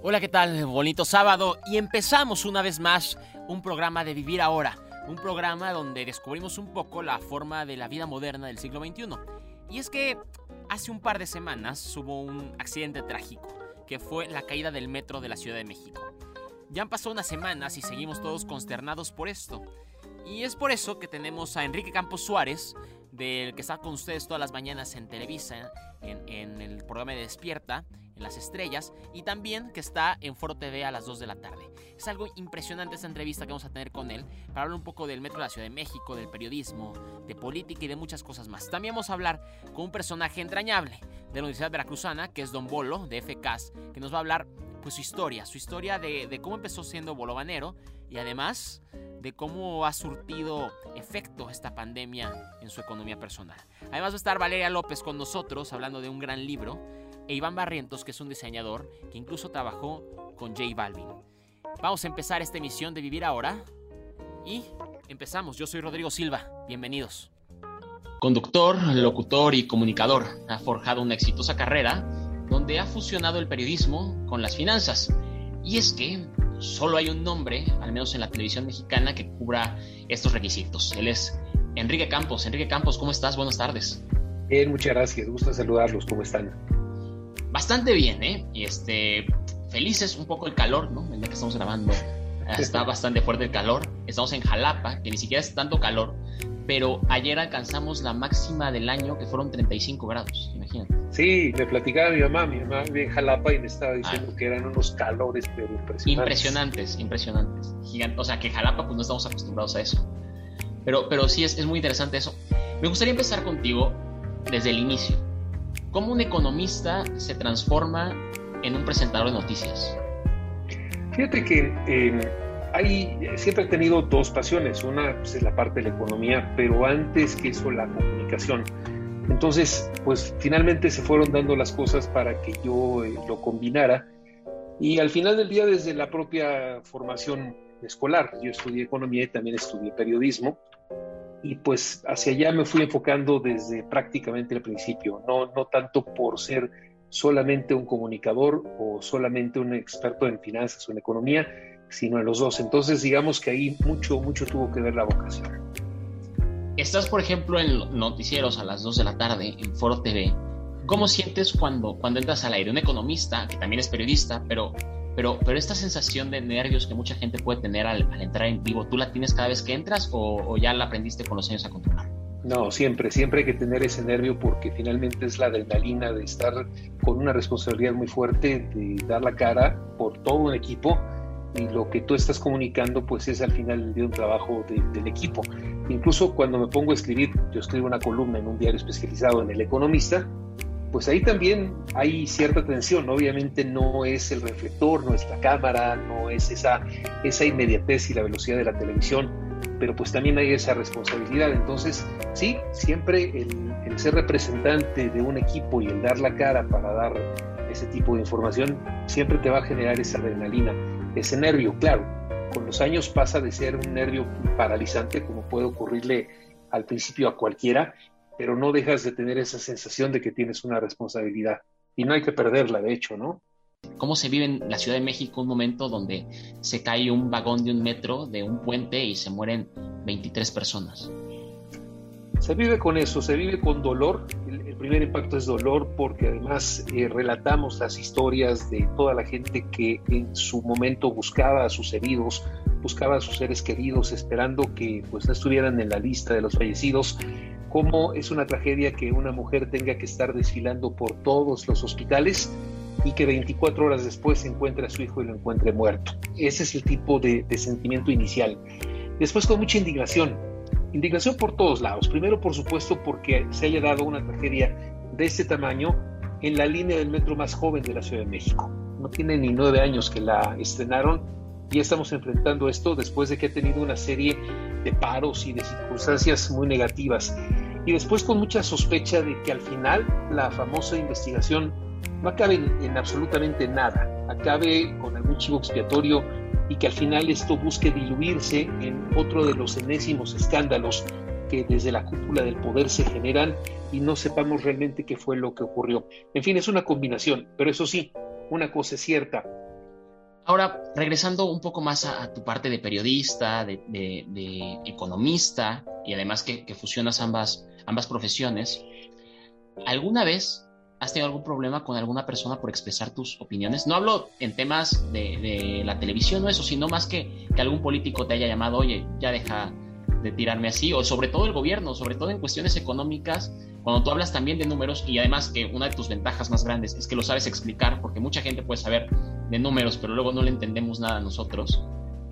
Hola, ¿qué tal? Bonito sábado y empezamos una vez más un programa de Vivir Ahora, un programa donde descubrimos un poco la forma de la vida moderna del siglo XXI. Y es que hace un par de semanas hubo un accidente trágico, que fue la caída del metro de la Ciudad de México. Ya han pasado unas semanas y seguimos todos consternados por esto. Y es por eso que tenemos a Enrique Campos Suárez, del que está con ustedes todas las mañanas en Televisa, en, en el programa de Despierta, en las estrellas y también que está en Foro TV a las 2 de la tarde. Es algo impresionante esta entrevista que vamos a tener con él para hablar un poco del Metro de la Ciudad de México, del periodismo, de política y de muchas cosas más. También vamos a hablar con un personaje entrañable de la Universidad Veracruzana, que es Don Bolo, de FCAS, que nos va a hablar pues su historia, su historia de, de cómo empezó siendo bolobanero y además de cómo ha surtido efecto esta pandemia en su economía personal. Además va a estar Valeria López con nosotros hablando de un gran libro e Iván Barrientos, que es un diseñador que incluso trabajó con J Balvin. Vamos a empezar esta emisión de Vivir Ahora y empezamos. Yo soy Rodrigo Silva, bienvenidos. Conductor, locutor y comunicador, ha forjado una exitosa carrera donde ha fusionado el periodismo con las finanzas. Y es que solo hay un nombre, al menos en la televisión mexicana, que cubra estos requisitos. Él es Enrique Campos. Enrique Campos, ¿cómo estás? Buenas tardes. Bien, muchas gracias. Gusto saludarlos. ¿Cómo están? Bastante bien, ¿eh? Y este, felices un poco el calor, ¿no? El día que estamos grabando está bastante fuerte el calor. Estamos en Jalapa, que ni siquiera es tanto calor, pero ayer alcanzamos la máxima del año, que fueron 35 grados, imagínate. Sí, me platicaba mi mamá, mi mamá vive en Jalapa y me estaba diciendo ah. que eran unos calores, pero impresionantes. Impresionantes, impresionantes. O sea, que Jalapa, pues no estamos acostumbrados a eso. Pero, pero sí, es, es muy interesante eso. Me gustaría empezar contigo desde el inicio ¿Cómo un economista se transforma en un presentador de noticias? Fíjate que eh, siempre he tenido dos pasiones. Una pues, es la parte de la economía, pero antes que eso la comunicación. Entonces, pues finalmente se fueron dando las cosas para que yo eh, lo combinara. Y al final del día, desde la propia formación escolar, yo estudié economía y también estudié periodismo y pues hacia allá me fui enfocando desde prácticamente el principio, no, no tanto por ser solamente un comunicador o solamente un experto en finanzas o en economía, sino en los dos. Entonces digamos que ahí mucho, mucho tuvo que ver la vocación. Estás, por ejemplo, en noticieros a las 2 de la tarde en Foro TV. ¿Cómo sientes cuando, cuando entras al aire? Un economista, que también es periodista, pero pero, pero esta sensación de nervios que mucha gente puede tener al, entrar en vivo, ¿tú la tienes cada vez que entras o, ya la aprendiste con los años a controlar? No, siempre, siempre hay que tener ese nervio porque finalmente es la adrenalina de estar con una responsabilidad muy fuerte, de dar la cara por todo un equipo y lo que tú estás comunicando pues es al final de un trabajo del equipo. Incluso cuando me pongo a escribir, yo escribo una columna en un diario especializado en El Economista, pues ahí también hay cierta tensión. Obviamente no es el reflector, no es la cámara, no es esa, inmediatez y la velocidad de la televisión, pero pues también hay esa responsabilidad. Entonces, sí, siempre el ser representante de un equipo y el dar la cara para dar ese tipo de información, siempre te va a generar esa adrenalina, ese nervio. Claro, con los años pasa de ser un nervio paralizante, como puede ocurrirle al principio a cualquiera, pero no dejas de tener esa sensación de que tienes una responsabilidad. Y no hay que perderla, de hecho, ¿no? ¿Cómo se vive en la Ciudad de México un momento donde se cae un vagón de un metro, de un puente y se mueren 23 personas? Se vive con eso, se vive con dolor. El, primer impacto es dolor porque además eh, relatamos las historias de toda la gente que en su momento buscaba a sus heridos, buscaba a sus seres queridos, esperando que pues no estuvieran en la lista de los fallecidos cómo es una tragedia que una mujer tenga que estar desfilando por todos los hospitales y que 24 horas después encuentre a su hijo y lo encuentre muerto. Ese es el tipo de, sentimiento inicial. Después con mucha indignación. Indignación por todos lados. Primero, por supuesto, porque se haya dado una tragedia de ese tamaño en la línea del metro más joven de la Ciudad de México. No tiene ni nueve años que la estrenaron y estamos enfrentando esto después de que ha tenido una serie de paros y de circunstancias muy negativas. Y después con mucha sospecha de que al final la famosa investigación no acabe en, absolutamente nada, acabe con algún chivo expiatorio y que al final esto busque diluirse en otro de los enésimos escándalos que desde la cúpula del poder se generan y no sepamos realmente qué fue lo que ocurrió. En fin, es una combinación, pero eso sí, una cosa es cierta, Ahora, regresando un poco más a, tu parte de periodista, de, economista, y además que, fusionas ambas, ambas profesiones, ¿alguna vez has tenido algún problema con alguna persona por expresar tus opiniones? No hablo en temas de, la televisión o eso, sino más que algún político te haya llamado, oye, ya deja de tirarme así, o sobre todo el gobierno, sobre todo en cuestiones económicas, cuando tú hablas también de números y además que una de tus ventajas más grandes es que lo sabes explicar, porque mucha gente puede saber de números, pero luego no le entendemos nada a nosotros,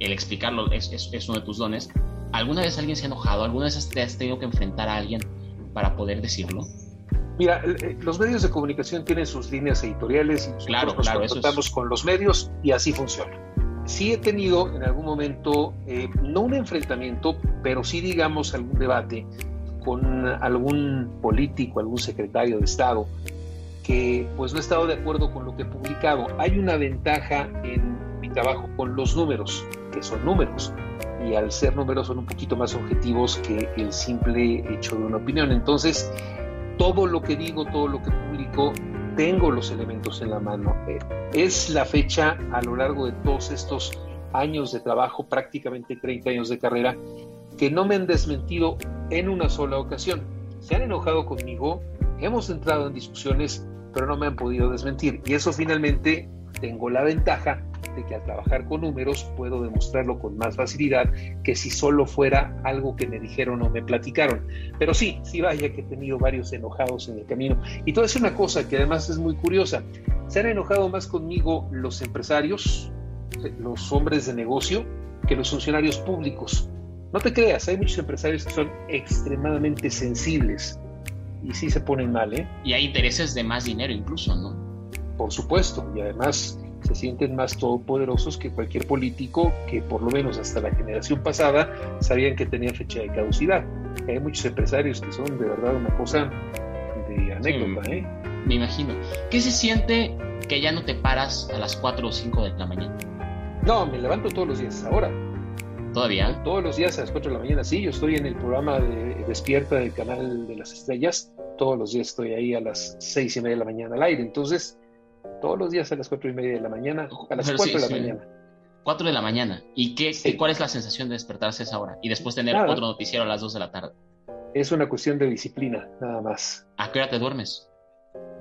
el explicarlo es, es, uno de tus dones. ¿Alguna vez alguien se ha enojado? ¿Alguna vez te has tenido que enfrentar a alguien para poder decirlo? Mira, eh, los medios de comunicación tienen sus líneas editoriales y claro, claro, nos con los medios y así funciona sí he tenido en algún momento, eh, no un enfrentamiento, pero sí digamos algún debate con algún político, algún secretario de Estado, que pues no he estado de acuerdo con lo que he publicado. Hay una ventaja en mi trabajo con los números, que son números, y al ser números son un poquito más objetivos que el simple hecho de una opinión. Entonces, todo lo que digo, todo lo que publico, tengo los elementos en la mano. Eh, es la fecha a lo largo de todos estos años de trabajo, prácticamente 30 años de carrera, que no me han desmentido en una sola ocasión. Se han enojado conmigo, hemos entrado en discusiones, pero no me han podido desmentir. Y eso finalmente tengo la ventaja de que al trabajar con números puedo demostrarlo con más facilidad que si solo fuera algo que me dijeron o me platicaron. Pero sí, sí vaya que he tenido varios enojados en el camino. Y todo es una cosa que además es muy curiosa. Se han enojado más conmigo los empresarios, los hombres de negocio, que los funcionarios públicos. No te creas, hay muchos empresarios que son extremadamente sensibles y sí se ponen mal, ¿eh? Y hay intereses de más dinero incluso, ¿no? Por supuesto, y además se sienten más todopoderosos que cualquier político que por lo menos hasta la generación pasada sabían que tenía fecha de caducidad. Hay muchos empresarios que son de verdad una cosa de anécdota. ¿eh? Me imagino. ¿Qué se siente que ya no te paras a las 4 o 5 de la mañana? No, me levanto todos los días ahora. ¿Todavía? Todos los días a las 4 de la mañana, sí. Yo estoy en el programa de Despierta del canal de las estrellas. Todos los días estoy ahí a las 6 y media de la mañana al aire. Entonces, todos los días a las cuatro y media de la mañana, a las cuatro de la mañana. 4 de la mañana. ¿Y qué, cuál es la sensación de despertarse a esa hora? Y después tener otro noticiero a las 2 de la tarde. Es una cuestión de disciplina, nada más. ¿A qué hora te duermes?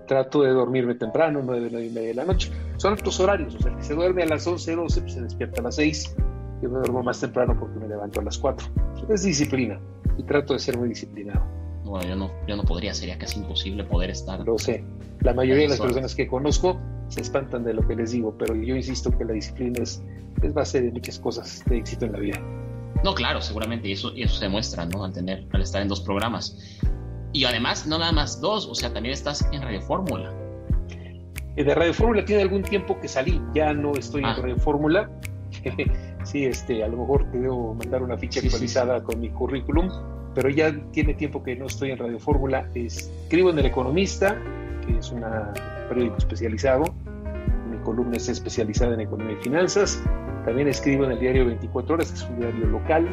Trato de dormirme temprano, 9, 9 y media de la noche. Son estos horarios, o sea, el que se duerme a las 11, 12, pues se despierta a las 6. Yo me duermo más temprano porque me levanto a las 4. Es disciplina y trato de ser muy disciplinado. Bueno, yo no, yo no podría, sería casi imposible poder estar. Lo sé. La mayoría de las personas que conozco se espantan de lo que les digo, pero yo insisto que la disciplina es, es base de muchas cosas de éxito en la vida. No, claro, seguramente, y eso, eso se muestra, ¿no? Al, tener, al estar en dos programas. Y además, no nada más dos, o sea, también estás en Radio Fórmula. Eh, de Radio Fórmula tiene algún tiempo que salí, ya no estoy en ah. Radio Fórmula. sí, este, a lo mejor te debo mandar una ficha actualizada con mi currículum pero ya tiene tiempo que no estoy en Radio Fórmula. Escribo en El Economista, que es un periódico especializado. Mi columna es especializada en economía y finanzas. También escribo en el diario 24 Horas, que es un diario local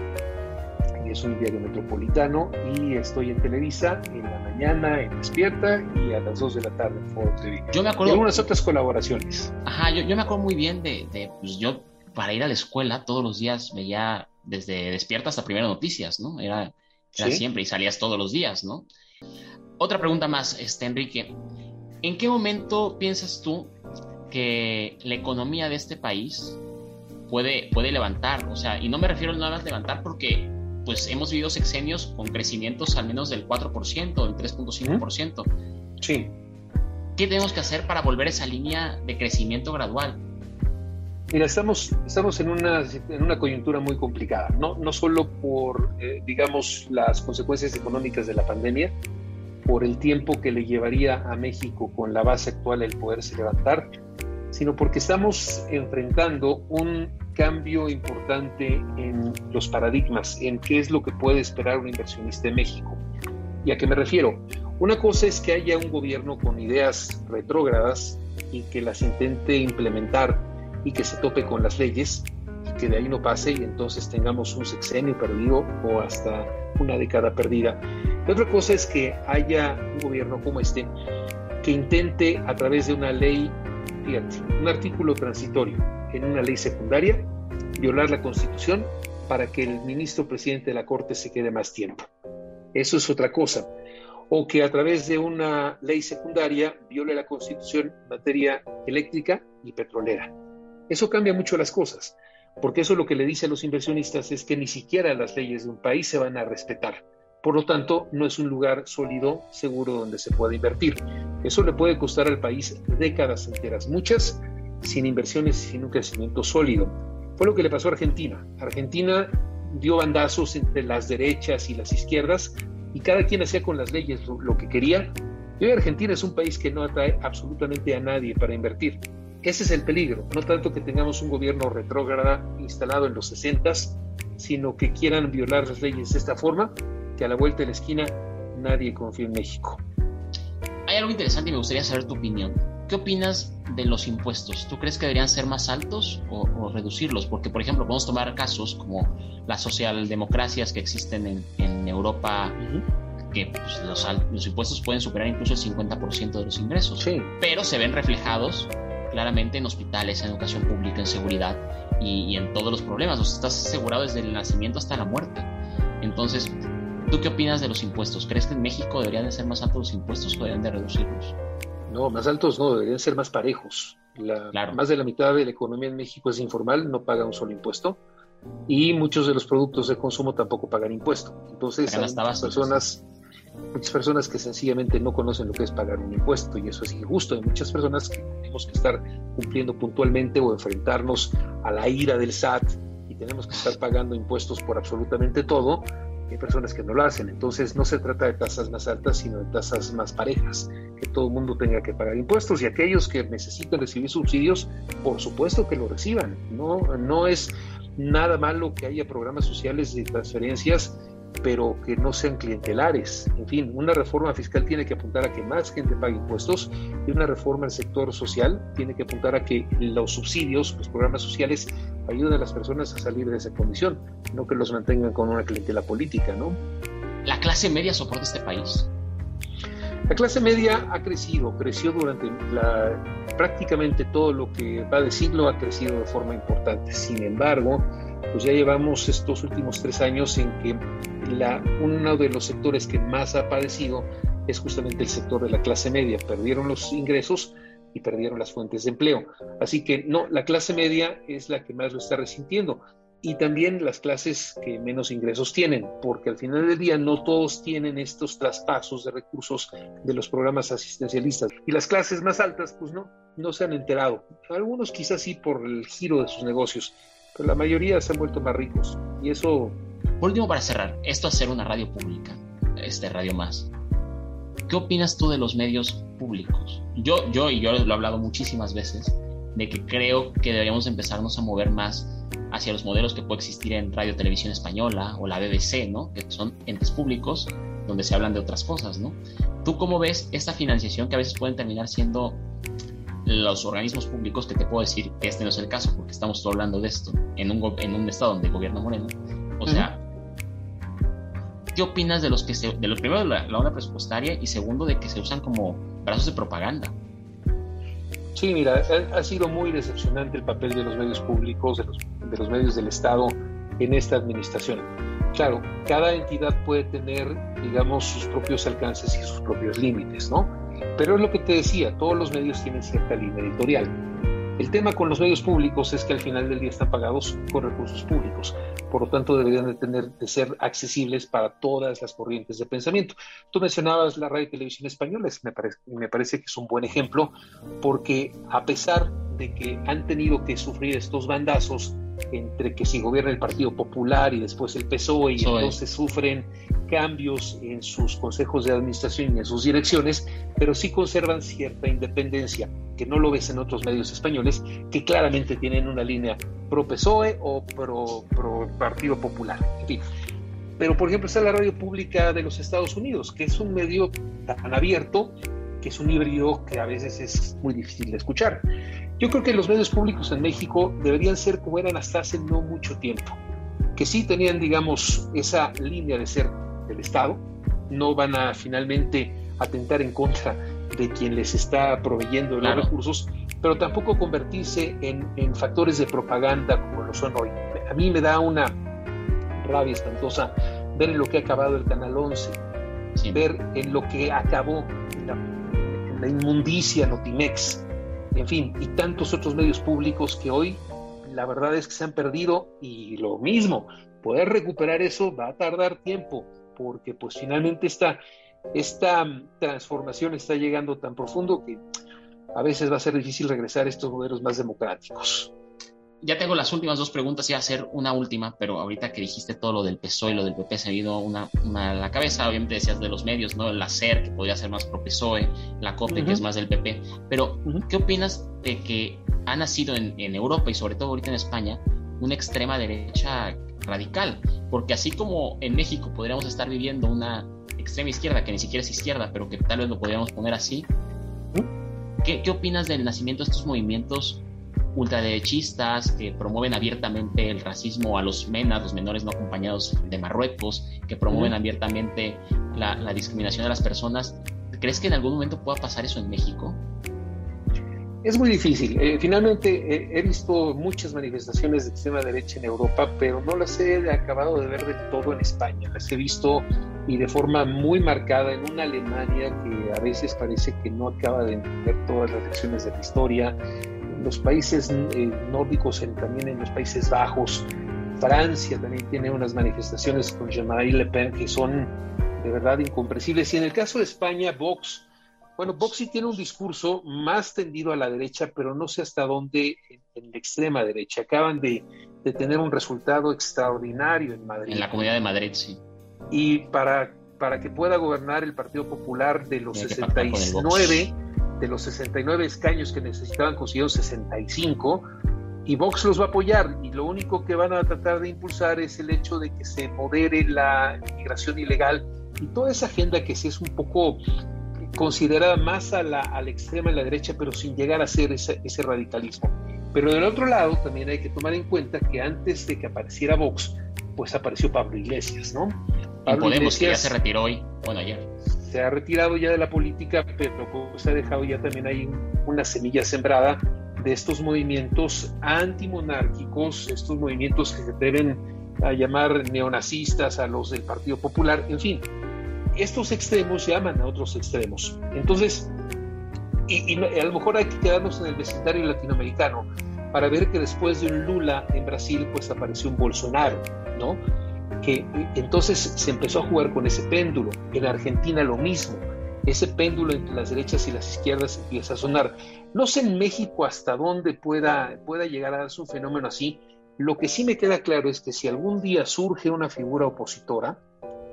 y es un diario metropolitano. Y estoy en Televisa en la mañana, en Despierta y a las 2 de la tarde en Foro TV. Yo me acuerdo. Y algunas otras colaboraciones. Ajá, yo, yo me acuerdo muy bien de, de pues yo para ir a la escuela todos los días veía desde Despierta hasta Primera Noticias, ¿no? Era era siempre y salías todos los días, ¿no? Otra pregunta más, este, Enrique. ¿En qué momento piensas tú que la economía de este país puede, puede levantar? O sea, y no me refiero nada más levantar porque pues hemos vivido sexenios con crecimientos al menos del 4%, del 3.5%. Sí. ¿Qué tenemos que hacer para volver a esa línea de crecimiento gradual? Mira, estamos, estamos en, una, en una coyuntura muy complicada, no, no solo por, eh, digamos, las consecuencias económicas de la pandemia, por el tiempo que le llevaría a México con la base actual el poderse levantar, sino porque estamos enfrentando un cambio importante en los paradigmas, en qué es lo que puede esperar un inversionista en México. ¿Y a qué me refiero? Una cosa es que haya un gobierno con ideas retrógradas y que las intente implementar y que se tope con las leyes y que de ahí no pase y entonces tengamos un sexenio perdido o hasta una década perdida. Otra cosa es que haya un gobierno como este que intente a través de una ley fíjate, un artículo transitorio en una ley secundaria, violar la Constitución para que el ministro presidente de la Corte se quede más tiempo. Eso es otra cosa. O que a través de una ley secundaria viole la Constitución en materia eléctrica y petrolera. Eso cambia mucho las cosas, porque eso lo que le dice a los inversionistas es que ni siquiera las leyes de un país se van a respetar. Por lo tanto, no es un lugar sólido, seguro donde se pueda invertir. Eso le puede costar al país décadas enteras, muchas, sin inversiones y sin un crecimiento sólido. Fue lo que le pasó a Argentina. Argentina dio bandazos entre las derechas y las izquierdas y cada quien hacía con las leyes lo, que quería. Y hoy Argentina es un país que no atrae absolutamente a nadie para invertir. Ese es el peligro, no tanto que tengamos un gobierno retrógrada instalado en los 60, sino que quieran violar las leyes de esta forma a la vuelta de la esquina nadie confía en México. Hay algo interesante y me gustaría saber tu opinión. ¿Qué opinas de los impuestos? ¿Tú crees que deberían ser más altos o, reducirlos? Porque, por ejemplo, podemos tomar casos como las socialdemocracias que existen en, Europa, que pues, los, impuestos pueden superar incluso el 50% de los ingresos, pero se ven reflejados claramente en hospitales, en educación pública, en seguridad y, en todos los problemas. O sea, estás asegurado desde el nacimiento hasta la muerte. Entonces, ¿Tú qué opinas de los impuestos? ¿Crees que en México deberían de ser más altos los impuestos o deberían de reducirlos? No, más altos no, deberían ser más parejos. Más de la mitad de la economía en México es informal, no paga un solo impuesto y muchos de los productos de consumo tampoco pagan impuesto. Entonces, hay personas, muchas personas que sencillamente no conocen lo que es pagar un impuesto y eso es injusto. Hay muchas personas que tenemos que estar cumpliendo puntualmente o enfrentarnos a la ira del SAT y tenemos que estar pagando impuestos por absolutamente todo hay personas que no lo hacen. Entonces no se trata de tasas más altas, sino de tasas más parejas, que todo el mundo tenga que pagar impuestos y aquellos que necesitan recibir subsidios, por supuesto que lo reciban. No, no es nada malo que haya programas sociales de transferencias pero que no sean clientelares. En fin, una reforma fiscal tiene que apuntar a que más gente pague impuestos y una reforma del sector social tiene que apuntar a que los subsidios, los programas sociales, ayuden a las personas a salir de esa condición, no que los mantengan con una clientela política, ¿no? ¿La clase media soporta este país? La clase media ha crecido, creció durante la, prácticamente todo lo que va de siglo, ha crecido de forma importante. Sin embargo, pues ya llevamos estos últimos tres años en que la, uno de los sectores que más ha padecido es justamente el sector de la clase media. Perdieron los ingresos y perdieron las fuentes de empleo. Así que no, la clase media es la que más lo está resintiendo. Y también las clases que menos ingresos tienen, porque al final del día no todos tienen estos traspasos de recursos de los programas asistencialistas. Y las clases más altas, pues no, no se han enterado. Algunos quizás sí por el giro de sus negocios, pero la mayoría se han vuelto más ricos. Y eso por último, para cerrar, esto hacer una radio pública, este Radio Más. ¿Qué opinas tú de los medios públicos? Yo, yo y yo lo he hablado muchísimas veces, de que creo que deberíamos empezarnos a mover más hacia los modelos que puede existir en Radio Televisión Española o la BBC, ¿no? Que son entes públicos donde se hablan de otras cosas, ¿no? ¿Tú cómo ves esta financiación que a veces pueden terminar siendo los organismos públicos que te puedo decir que este no es el caso porque estamos hablando de esto en un, en un estado donde gobierna Moreno? O sea, ¿qué opinas de los que se, de los primero de la, la presupuestaria y segundo de que se usan como brazos de propaganda? Sí, mira, ha, sido muy decepcionante el papel de los medios públicos, de los, de los medios del Estado en esta administración. Claro, cada entidad puede tener, digamos, sus propios alcances y sus propios límites, ¿no? Pero es lo que te decía, todos los medios tienen cierta línea editorial. El tema con los medios públicos es que al final del día están pagados con recursos públicos, por lo tanto deberían de, tener, de ser accesibles para todas las corrientes de pensamiento. Tú mencionabas la radio y televisión españoles, me parece, me parece que es un buen ejemplo, porque a pesar de que han tenido que sufrir estos bandazos entre que si gobierna el Partido Popular y después el PSOE y entonces sufren cambios en sus consejos de administración y en sus direcciones, pero sí conservan cierta independencia, que no lo ves en otros medios españoles, que claramente tienen una línea pro PSOE o pro, pro Partido Popular. En fin. Pero, por ejemplo, está la radio pública de los Estados Unidos, que es un medio tan abierto, que es un híbrido que a veces es muy difícil de escuchar. Yo creo que los medios públicos en México deberían ser como eran hasta hace no mucho tiempo, que sí tenían, digamos, esa línea de ser del Estado, no van a finalmente atentar en contra de quien les está proveyendo los recursos, pero tampoco convertirse en, en factores de propaganda como lo son hoy. A mí me da una rabia espantosa ver en lo que ha acabado el Canal 11, ver en lo que acabó la, la inmundicia Notimex, en fin, y tantos otros medios públicos que hoy la verdad es que se han perdido y lo mismo, poder recuperar eso va a tardar tiempo, porque pues finalmente esta, esta transformación está llegando tan profundo que a veces va a ser difícil regresar a estos modelos más democráticos. Ya tengo las últimas dos preguntas y a hacer una última, pero ahorita que dijiste todo lo del PSOE y lo del PP se ha ido una, a la cabeza, obviamente decías de los medios, ¿no? La SER, que podría ser más pro PSOE, la COPE, que es más del PP, pero ¿qué opinas de que ha nacido en, en Europa y sobre todo ahorita en España una extrema derecha radical, porque así como en México podríamos estar viviendo una extrema izquierda, que ni siquiera es izquierda, pero que tal vez lo podríamos poner así, ¿qué, qué opinas del nacimiento de estos movimientos ultraderechistas que promueven abiertamente el racismo a los menas, los menores no acompañados de Marruecos, que promueven abiertamente la, la discriminación de las personas? ¿Crees que en algún momento pueda pasar eso en México? Es muy difícil. Eh, finalmente eh, he visto muchas manifestaciones de extrema derecha en Europa, pero no las he acabado de ver del todo en España. Las he visto y de forma muy marcada en una Alemania que a veces parece que no acaba de entender todas las lecciones de la historia. En los países eh, nórdicos, también en los Países Bajos, Francia también tiene unas manifestaciones con Jean-Marie Le Pen que son de verdad incomprensibles. Y en el caso de España, Vox bueno, Vox sí tiene un discurso más tendido a la derecha, pero no sé hasta dónde en, la extrema derecha. Acaban de, tener un resultado extraordinario en Madrid. En la Comunidad de Madrid, sí. Y para, para que pueda gobernar el Partido Popular de los 69, de los 69 escaños que necesitaban, consiguieron 65, y Vox los va a apoyar. Y lo único que van a tratar de impulsar es el hecho de que se modere la inmigración ilegal y toda esa agenda que sí es un poco considerada más a la, a la extrema y la derecha, pero sin llegar a ser ese, ese, radicalismo. Pero del otro lado también hay que tomar en cuenta que antes de que apareciera Vox, pues apareció Pablo Iglesias, ¿no? Pablo Podemos, Iglesias, que ya se retiró hoy, bueno, ayer. Se ha retirado ya de la política, pero pues ha dejado ya también ahí una semilla sembrada de estos movimientos antimonárquicos, estos movimientos que se deben a llamar neonazistas a los del Partido Popular, en fin, estos extremos llaman a otros extremos. Entonces, y, a lo mejor hay que quedarnos en el vecindario latinoamericano para ver que después de un Lula en Brasil, pues apareció un Bolsonaro, ¿no? Que entonces se empezó a jugar con ese péndulo. En Argentina lo mismo. Ese péndulo entre las derechas y las izquierdas empieza a sonar. No sé en México hasta dónde pueda, pueda llegar a darse un fenómeno así. Lo que sí me queda claro es que si algún día surge una figura opositora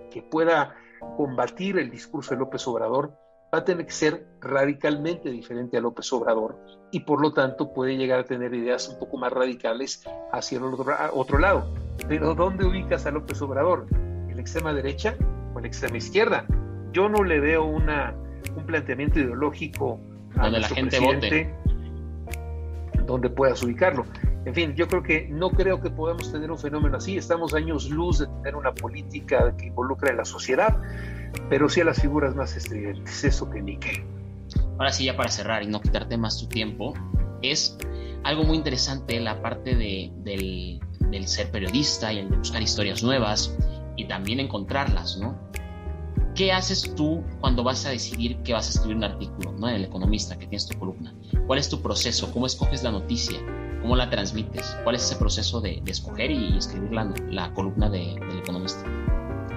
que pueda combatir el discurso de López Obrador, va a tener que ser radicalmente diferente a López Obrador y por lo tanto puede llegar a tener ideas un poco más radicales hacia el otro, otro lado. Pero ¿dónde ubicas a López Obrador? ¿En la extrema derecha o en la extrema izquierda? Yo no le veo una, un planteamiento ideológico a donde la gente vote donde puedas ubicarlo. En fin, yo creo que no creo que podamos tener un fenómeno así. Estamos años luz de tener una política que involucre a la sociedad, pero sí a las figuras más estridentes. Eso que ni qué. Ahora sí, ya para cerrar y no quitarte más tu tiempo, es algo muy interesante la parte de, del, del ser periodista y el de buscar historias nuevas y también encontrarlas, ¿no? ¿Qué haces tú cuando vas a decidir que vas a escribir un artículo, ¿no? En El Economista, que tienes tu columna. ¿Cuál es tu proceso? ¿Cómo escoges la noticia? ¿Cómo la transmites? ¿Cuál es ese proceso de, escoger y escribir la, la columna de, del economista?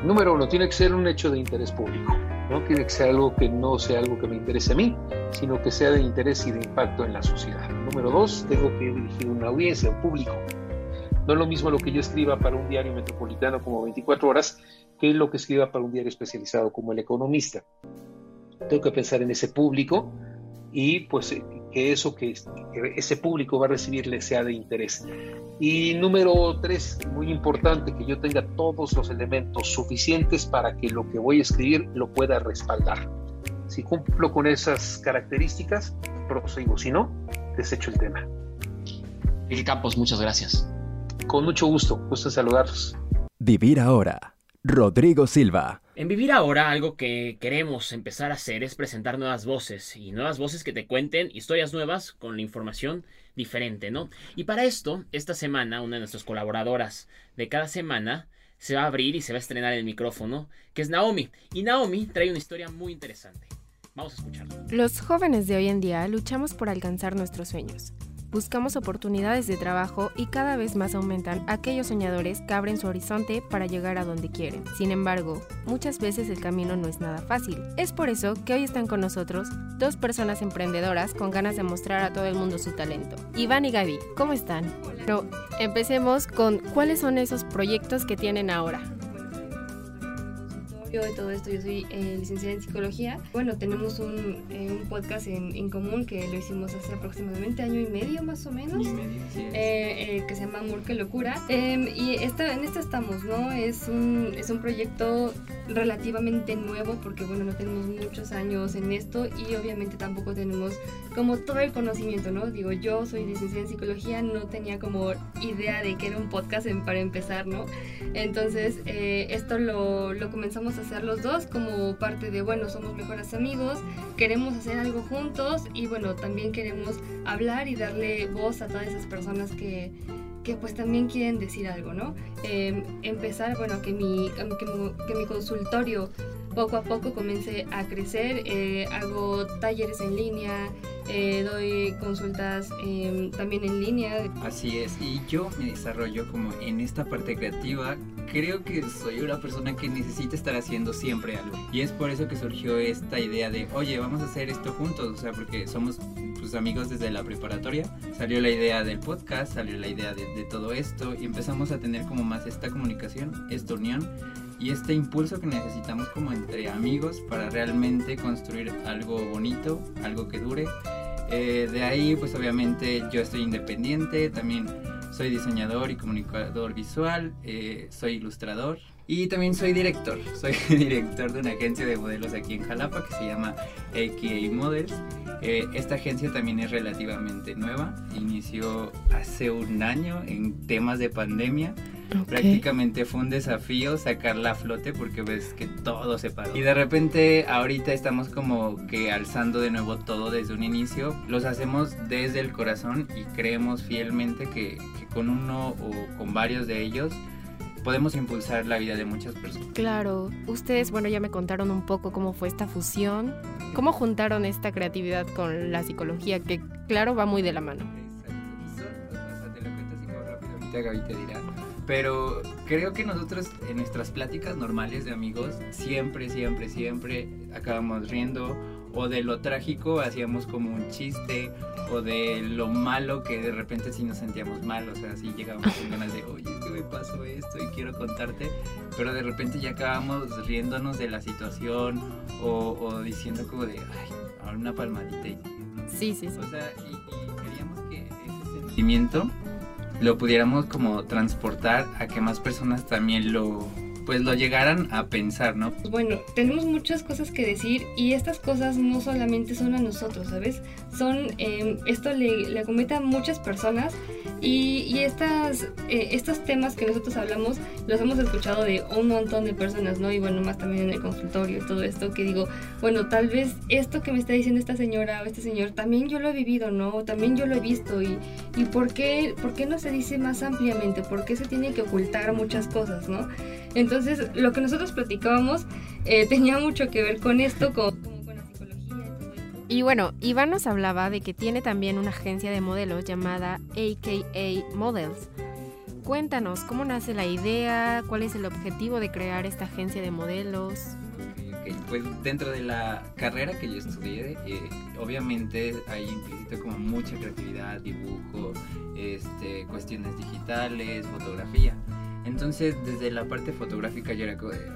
Número uno, tiene que ser un hecho de interés público. No tiene que ser algo que no sea algo que me interese a mí, sino que sea de interés y de impacto en la sociedad. Número dos, tengo que dirigir una audiencia, un público. No es lo mismo lo que yo escriba para un diario metropolitano como 24 horas que lo que escriba para un diario especializado como El Economista. Tengo que pensar en ese público y pues que eso que, ese público va a recibirle sea de interés. Y número tres, muy importante, que yo tenga todos los elementos suficientes para que lo que voy a escribir lo pueda respaldar. Si cumplo con esas características, prosigo. Si no, desecho el tema. Miguel Campos, muchas gracias. Con mucho gusto, gusto saludarlos. Vivir ahora. Rodrigo Silva. En Vivir Ahora algo que queremos empezar a hacer es presentar nuevas voces y nuevas voces que te cuenten historias nuevas con la información diferente, ¿no? Y para esto, esta semana, una de nuestras colaboradoras de cada semana se va a abrir y se va a estrenar el micrófono, que es Naomi. Y Naomi trae una historia muy interesante. Vamos a escucharla. Los jóvenes de hoy en día luchamos por alcanzar nuestros sueños buscamos oportunidades de trabajo y cada vez más aumentan aquellos soñadores que abren su horizonte para llegar a donde quieren. Sin embargo, muchas veces el camino no es nada fácil. Es por eso que hoy están con nosotros dos personas emprendedoras con ganas de mostrar a todo el mundo su talento. Iván y Gaby, ¿cómo están? Pero empecemos con cuáles son esos proyectos que tienen ahora de todo esto, yo soy eh, licenciada en psicología. Bueno, tenemos un, eh, un podcast en, en, común que lo hicimos hace aproximadamente año y medio más o menos, eh, que se llama Amor que Locura. Em, y esta, en esto estamos, ¿no? Es un, es un proyecto relativamente nuevo porque, bueno, no tenemos muchos años en esto y obviamente tampoco tenemos como todo el conocimiento, ¿no? Digo, yo soy licenciada en psicología, no tenía como idea de que era un podcast para empezar, ¿no? Entonces, esto lo, lo comenzamos a hacer los dos como parte de, bueno, somos mejores amigos, queremos hacer algo juntos y bueno, también queremos hablar y darle voz a todas esas personas que, que pues también quieren decir algo, ¿no? Em, empezar, bueno, que mi, que mi, consultorio poco a poco comience a crecer, eh, hago talleres en línea, eh, doy consultas em, también en línea. Así es, y yo me desarrollo como en esta parte creativa. Creo que soy una persona que necesita estar haciendo siempre algo. Y es por eso que surgió esta idea de, oye, vamos a hacer esto juntos. O sea, porque somos pues, amigos desde la preparatoria. Salió la idea del podcast, salió la idea de, de todo esto y empezamos a tener como más esta comunicación, esta unión y este impulso que necesitamos como entre amigos para realmente construir algo bonito, algo que dure. Eh, de ahí pues obviamente yo estoy independiente, también soy diseñador y comunicador visual, eh, soy ilustrador y también soy director. Soy director de una agencia de modelos aquí en Jalapa que se llama AKA Models. Eh, esta agencia también es relativamente nueva, inició hace un año en temas de pandemia Prácticamente fue un desafío sacarla a flote porque ves que todo se paró. Y de repente ahorita estamos como que alzando de nuevo todo desde un inicio. Los hacemos desde el corazón y creemos fielmente que, que con uno o con varios de ellos podemos impulsar la vida de muchas personas. Claro, ustedes, bueno, ya me contaron un poco cómo fue esta fusión, cómo juntaron esta creatividad con la psicología, que claro va muy de la mano. Exacto, lo rápido, ahorita Gaby te dirá. Pero creo que nosotros en nuestras pláticas normales de amigos siempre, siempre, siempre acabamos riendo o de lo trágico hacíamos como un chiste o de lo malo que de repente sí nos sentíamos mal, o sea, sí llegábamos con ganas de, oye, es que me pasó esto y quiero contarte, pero de repente ya acabamos riéndonos de la situación o, diciendo como de, ay, una palmadita y... Sí, sí, sí. O sea, y, y queríamos que ese sentimiento lo pudiéramos como transportar a que más personas también lo pues lo llegaran a pensar, ¿no? Bueno, tenemos muchas cosas que decir y estas cosas no solamente son a nosotros, ¿sabes? Son, eh, esto le, le cometa a muchas personas y, estas, eh, estos temas que nosotros hablamos los hemos escuchado de un montón de personas, ¿no? Y bueno, más también en el consultorio y todo esto, que digo, bueno, tal vez esto que me está diciendo esta señora o este señor, también yo lo he vivido, ¿no? También yo lo he visto. ¿Y, y por, qué, por qué no se dice más ampliamente? ¿Por qué se tiene que ocultar muchas cosas, ¿no? Entonces, lo que nosotros platicábamos eh, tenía mucho que ver con esto, con y bueno, Iván nos hablaba de que tiene también una agencia de modelos llamada AKA Models. Cuéntanos, ¿cómo nace la idea? ¿Cuál es el objetivo de crear esta agencia de modelos? Pues dentro de la carrera que yo estudié, eh, obviamente hay implícito como mucha creatividad, dibujo, este, cuestiones digitales, fotografía. Entonces, desde la parte fotográfica yo era como de,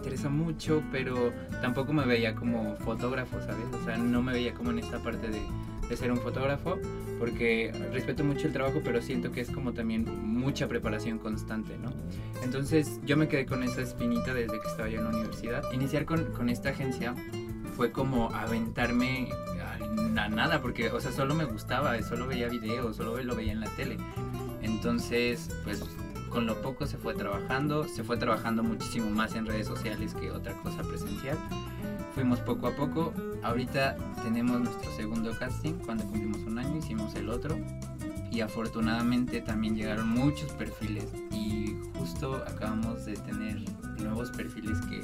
interesa mucho, pero tampoco me veía como fotógrafo, ¿sabes? O sea, no me veía como en esta parte de, de ser un fotógrafo, porque respeto mucho el trabajo, pero siento que es como también mucha preparación constante, ¿no? Entonces yo me quedé con esa espinita desde que estaba yo en la universidad. Iniciar con, con esta agencia fue como aventarme a nada, porque, o sea, solo me gustaba, solo veía videos, solo lo veía en la tele. Entonces, pues con lo poco se fue trabajando, se fue trabajando muchísimo más en redes sociales que otra cosa presencial. Fuimos poco a poco, ahorita tenemos nuestro segundo casting, cuando cumplimos un año hicimos el otro y afortunadamente también llegaron muchos perfiles y justo acabamos de tener nuevos perfiles que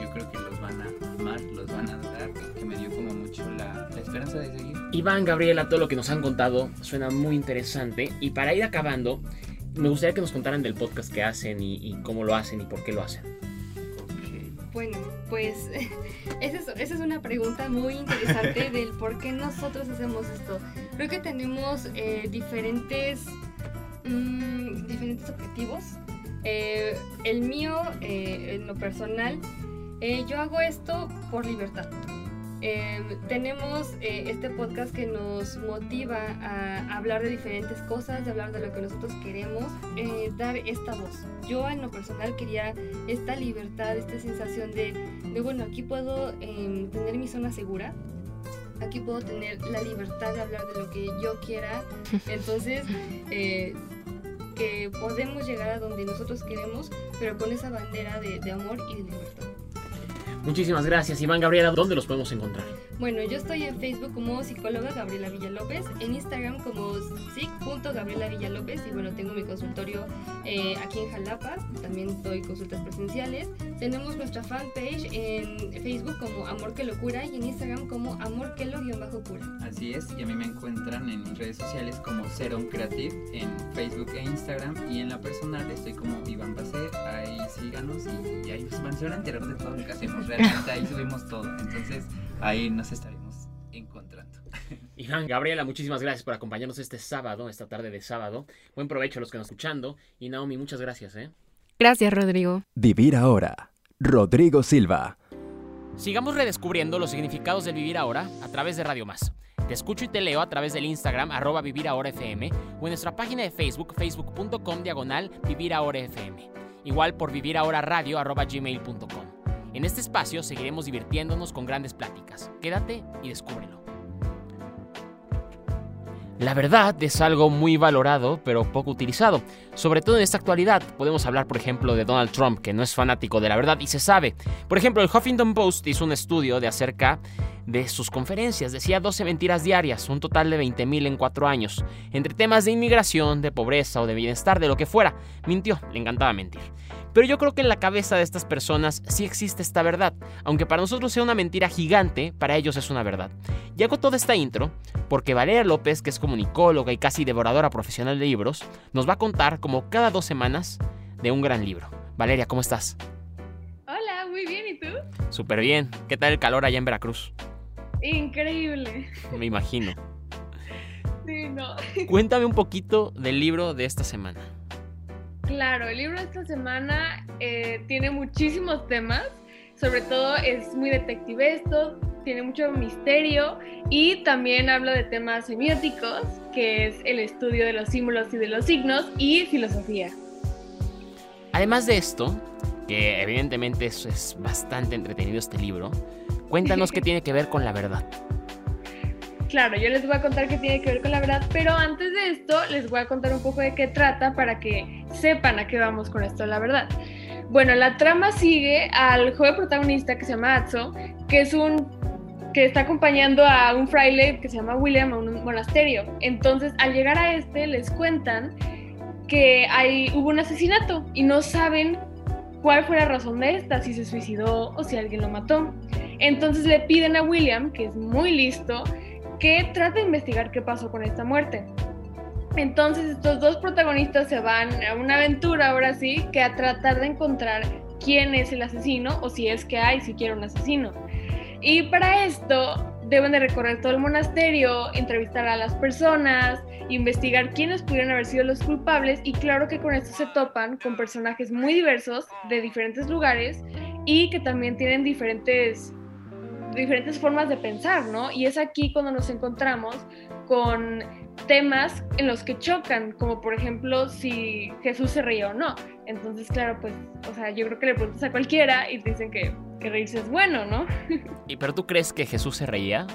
yo creo que los van a amar, los van a dar, que me dio como mucho la, la esperanza de seguir. Iván, Gabriela, todo lo que nos han contado suena muy interesante y para ir acabando, me gustaría que nos contaran del podcast que hacen y, y cómo lo hacen y por qué lo hacen. Bueno, pues esa es, esa es, una pregunta muy interesante del por qué nosotros hacemos esto. Creo que tenemos eh, diferentes, mmm, diferentes objetivos. Eh, el mío, eh, en lo personal, eh, yo hago esto por libertad. Eh, tenemos eh, este podcast que nos motiva a hablar de diferentes cosas, de hablar de lo que nosotros queremos, eh, dar esta voz. Yo en lo personal quería esta libertad, esta sensación de, de bueno, aquí puedo em, tener mi zona segura, aquí puedo tener la libertad de hablar de lo que yo quiera. Entonces, eh, que podemos llegar a donde nosotros queremos, pero con esa bandera de, de amor y de libertad. Muchísimas gracias, Iván Gabriela. ¿Dónde los podemos encontrar? Bueno, yo estoy en Facebook como psicóloga Gabriela Villalópez, en Instagram como psic.gabriela Villalópez y bueno, tengo mi consultorio eh, aquí en Jalapa, también doy consultas presenciales. Tenemos nuestra fanpage en Facebook como Amor que Locura y en Instagram como Amor que Lo-Cura. Así es, y a mí me encuentran en mis redes sociales como Serum Creative en Facebook e Instagram y en la personal estoy como Iván Bacer, ahí síganos y, y ahí se van a enterar de todo lo que hacemos, realmente ahí subimos todo, entonces ahí nos estaremos encontrando. Iván, Gabriela, muchísimas gracias por acompañarnos este sábado, esta tarde de sábado. Buen provecho a los que nos escuchando. Y Naomi, muchas gracias, ¿eh? Gracias, Rodrigo. Vivir ahora. Rodrigo Silva. Sigamos redescubriendo los significados del vivir ahora a través de Radio Más. Te escucho y te leo a través del Instagram arroba vivir ahora FM o en nuestra página de Facebook, facebook.com diagonal vivir ahora FM. Igual por vivir ahora radio arroba gmail.com. En este espacio seguiremos divirtiéndonos con grandes pláticas. Quédate y descúbrelo. La verdad es algo muy valorado, pero poco utilizado. Sobre todo en esta actualidad, podemos hablar, por ejemplo, de Donald Trump, que no es fanático de la verdad y se sabe. Por ejemplo, el Huffington Post hizo un estudio de acerca de sus conferencias. Decía 12 mentiras diarias, un total de 20.000 en cuatro años. Entre temas de inmigración, de pobreza o de bienestar, de lo que fuera. Mintió, le encantaba mentir. Pero yo creo que en la cabeza de estas personas sí existe esta verdad. Aunque para nosotros sea una mentira gigante, para ellos es una verdad. Y hago toda esta intro porque Valeria López, que es comunicóloga y casi devoradora profesional de libros, nos va a contar como cada dos semanas de un gran libro. Valeria, ¿cómo estás? Hola, muy bien, ¿y tú? Súper bien. ¿Qué tal el calor allá en Veracruz? Increíble. Me imagino. Sí, no. Cuéntame un poquito del libro de esta semana. Claro, el libro de esta semana eh, tiene muchísimos temas, sobre todo es muy detectivesto, tiene mucho misterio y también habla de temas semióticos, que es el estudio de los símbolos y de los signos y filosofía. Además de esto, que evidentemente es, es bastante entretenido este libro, cuéntanos qué tiene que ver con la verdad. Claro, yo les voy a contar qué tiene que ver con la verdad, pero antes de esto les voy a contar un poco de qué trata para que sepan a qué vamos con esto la verdad. Bueno, la trama sigue al joven protagonista que se llama Atzo, que es un que está acompañando a un fraile que se llama William a un monasterio. Entonces, al llegar a este, les cuentan que hay, hubo un asesinato y no saben cuál fue la razón de esta, si se suicidó o si alguien lo mató. Entonces le piden a William, que es muy listo, que trate de investigar qué pasó con esta muerte. Entonces estos dos protagonistas se van a una aventura ahora sí, que a tratar de encontrar quién es el asesino o si es que hay siquiera un asesino. Y para esto deben de recorrer todo el monasterio, entrevistar a las personas, investigar quiénes pudieron haber sido los culpables y claro que con esto se topan con personajes muy diversos de diferentes lugares y que también tienen diferentes diferentes formas de pensar, ¿no? Y es aquí cuando nos encontramos con temas en los que chocan, como por ejemplo si Jesús se reía o no. Entonces, claro, pues, o sea, yo creo que le preguntas a cualquiera y te dicen que, que reírse es bueno, ¿no? ¿Y pero tú crees que Jesús se reía?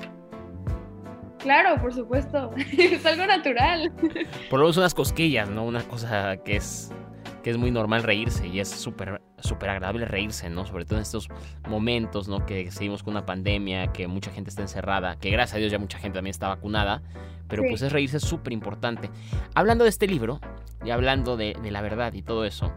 Claro, por supuesto. es algo natural. Por lo menos unas cosquillas, ¿no? Una cosa que es que es muy normal reírse y es súper súper agradable reírse, ¿no? Sobre todo en estos momentos, ¿no? Que seguimos con una pandemia, que mucha gente está encerrada, que gracias a Dios ya mucha gente también está vacunada, pero pues es reírse súper importante. Hablando de este libro y hablando de, de, la verdad y todo eso,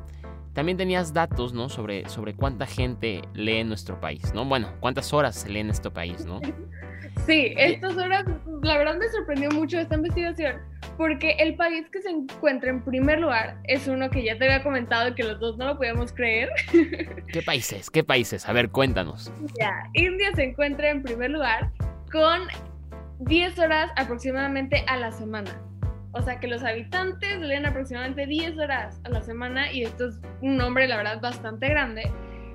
también tenías datos, ¿no? Sobre, sobre cuánta gente lee en nuestro país, ¿no? Bueno, cuántas horas se lee en nuestro país, ¿no? Sí, estas horas, la verdad me sorprendió mucho esta investigación, porque el país que se encuentra en primer lugar es uno que ya te había comentado que los dos no lo podíamos creer. ¿Qué países? ¿Qué países? A ver, cuéntanos. Ya, India se encuentra en primer lugar con 10 horas aproximadamente a la semana. O sea que los habitantes leen aproximadamente 10 horas a la semana y esto es un nombre, la verdad, bastante grande.